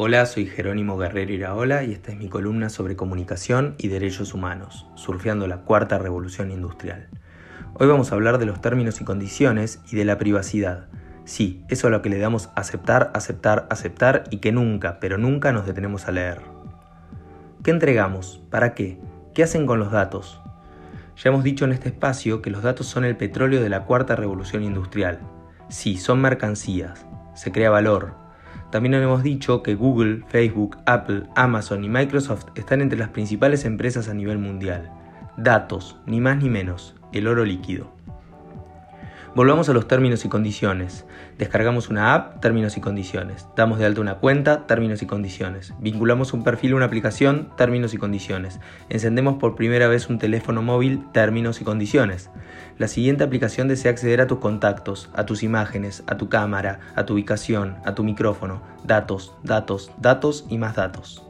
Hola, soy Jerónimo Guerrero Iraola y esta es mi columna sobre comunicación y derechos humanos, surfeando la cuarta revolución industrial. Hoy vamos a hablar de los términos y condiciones y de la privacidad. Sí, eso a lo que le damos aceptar, aceptar, aceptar y que nunca, pero nunca nos detenemos a leer. ¿Qué entregamos? ¿Para qué? ¿Qué hacen con los datos? Ya hemos dicho en este espacio que los datos son el petróleo de la cuarta revolución industrial. Sí, son mercancías. Se crea valor, también hemos dicho que Google, Facebook, Apple, Amazon y Microsoft están entre las principales empresas a nivel mundial. Datos, ni más ni menos, el oro líquido. Volvamos a los términos y condiciones. Descargamos una app, términos y condiciones. Damos de alta una cuenta, términos y condiciones. Vinculamos un perfil a una aplicación, términos y condiciones. Encendemos por primera vez un teléfono móvil, términos y condiciones. La siguiente aplicación desea acceder a tus contactos, a tus imágenes, a tu cámara, a tu ubicación, a tu micrófono. Datos, datos, datos y más datos.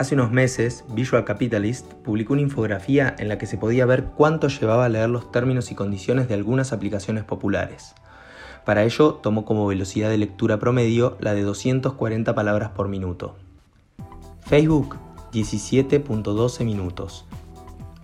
Hace unos meses, Visual Capitalist publicó una infografía en la que se podía ver cuánto llevaba a leer los términos y condiciones de algunas aplicaciones populares. Para ello, tomó como velocidad de lectura promedio la de 240 palabras por minuto. Facebook, 17.12 minutos.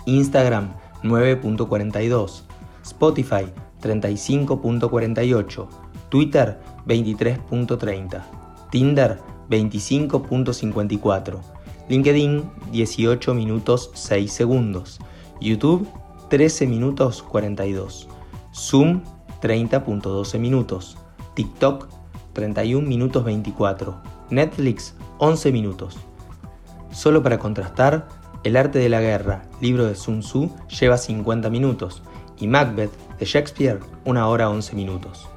Instagram, 9.42. Spotify, 35.48. Twitter, 23.30. Tinder, 25.54. LinkedIn 18 minutos 6 segundos, YouTube 13 minutos 42, Zoom 30.12 minutos, TikTok 31 minutos 24, Netflix 11 minutos. Solo para contrastar, El arte de la guerra, libro de Sun Tzu, lleva 50 minutos. Y Macbeth de Shakespeare 1 hora 11 minutos.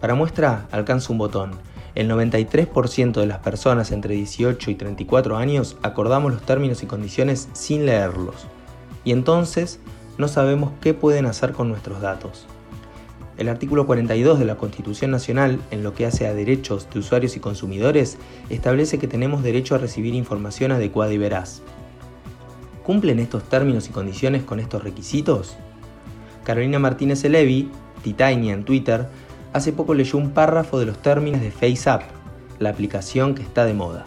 Para muestra, alcanza un botón el 93% de las personas entre 18 y 34 años acordamos los términos y condiciones sin leerlos. Y entonces no sabemos qué pueden hacer con nuestros datos. El artículo 42 de la Constitución Nacional, en lo que hace a derechos de usuarios y consumidores, establece que tenemos derecho a recibir información adecuada y veraz. ¿Cumplen estos términos y condiciones con estos requisitos? Carolina Martínez Elevi, Titania en Twitter, hace poco leyó un párrafo de los términos de FaceApp, la aplicación que está de moda.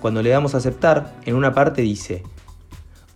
Cuando le damos a aceptar, en una parte dice,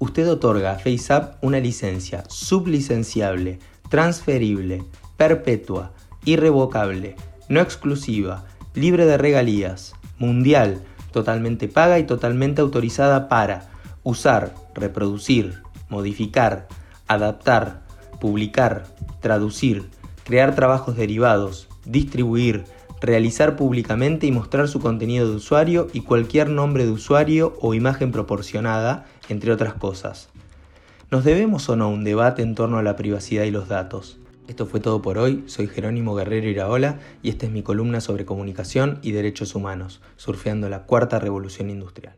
usted otorga a FaceApp una licencia sublicenciable, transferible, perpetua, irrevocable, no exclusiva, libre de regalías, mundial, totalmente paga y totalmente autorizada para usar, reproducir, modificar, adaptar, publicar, traducir, crear trabajos derivados, distribuir, realizar públicamente y mostrar su contenido de usuario y cualquier nombre de usuario o imagen proporcionada, entre otras cosas. ¿Nos debemos o no un debate en torno a la privacidad y los datos? Esto fue todo por hoy, soy Jerónimo Guerrero Iraola y esta es mi columna sobre comunicación y derechos humanos, surfeando la cuarta revolución industrial.